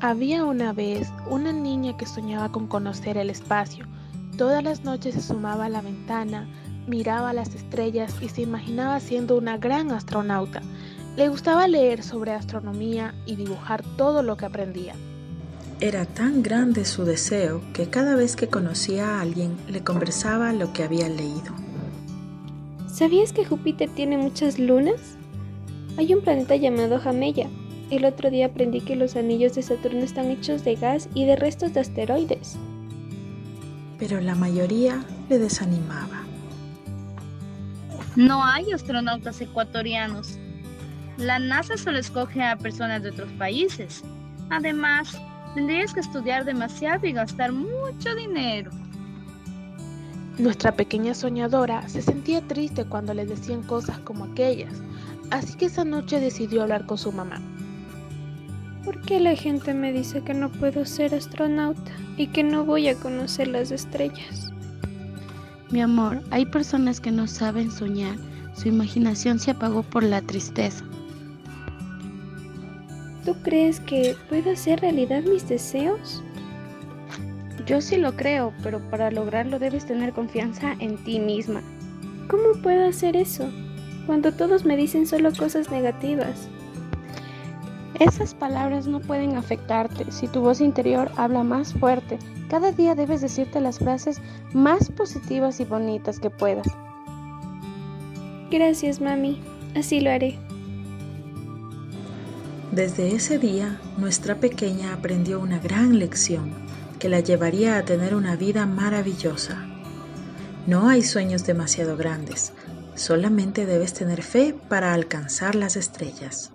Había una vez una niña que soñaba con conocer el espacio. Todas las noches se sumaba a la ventana, miraba las estrellas y se imaginaba siendo una gran astronauta. Le gustaba leer sobre astronomía y dibujar todo lo que aprendía. Era tan grande su deseo que cada vez que conocía a alguien le conversaba lo que había leído. ¿Sabías que Júpiter tiene muchas lunas? Hay un planeta llamado Jameya, el otro día aprendí que los anillos de Saturno están hechos de gas y de restos de asteroides. Pero la mayoría le desanimaba. No hay astronautas ecuatorianos. La NASA solo escoge a personas de otros países. Además, tendrías que estudiar demasiado y gastar mucho dinero. Nuestra pequeña soñadora se sentía triste cuando le decían cosas como aquellas, así que esa noche decidió hablar con su mamá. ¿Por qué la gente me dice que no puedo ser astronauta y que no voy a conocer las estrellas? Mi amor, hay personas que no saben soñar. Su imaginación se apagó por la tristeza. ¿Tú crees que puedo hacer realidad mis deseos? Yo sí lo creo, pero para lograrlo debes tener confianza en ti misma. ¿Cómo puedo hacer eso? Cuando todos me dicen solo cosas negativas. Esas palabras no pueden afectarte si tu voz interior habla más fuerte. Cada día debes decirte las frases más positivas y bonitas que puedas. Gracias, mami. Así lo haré. Desde ese día, nuestra pequeña aprendió una gran lección que la llevaría a tener una vida maravillosa. No hay sueños demasiado grandes, solamente debes tener fe para alcanzar las estrellas.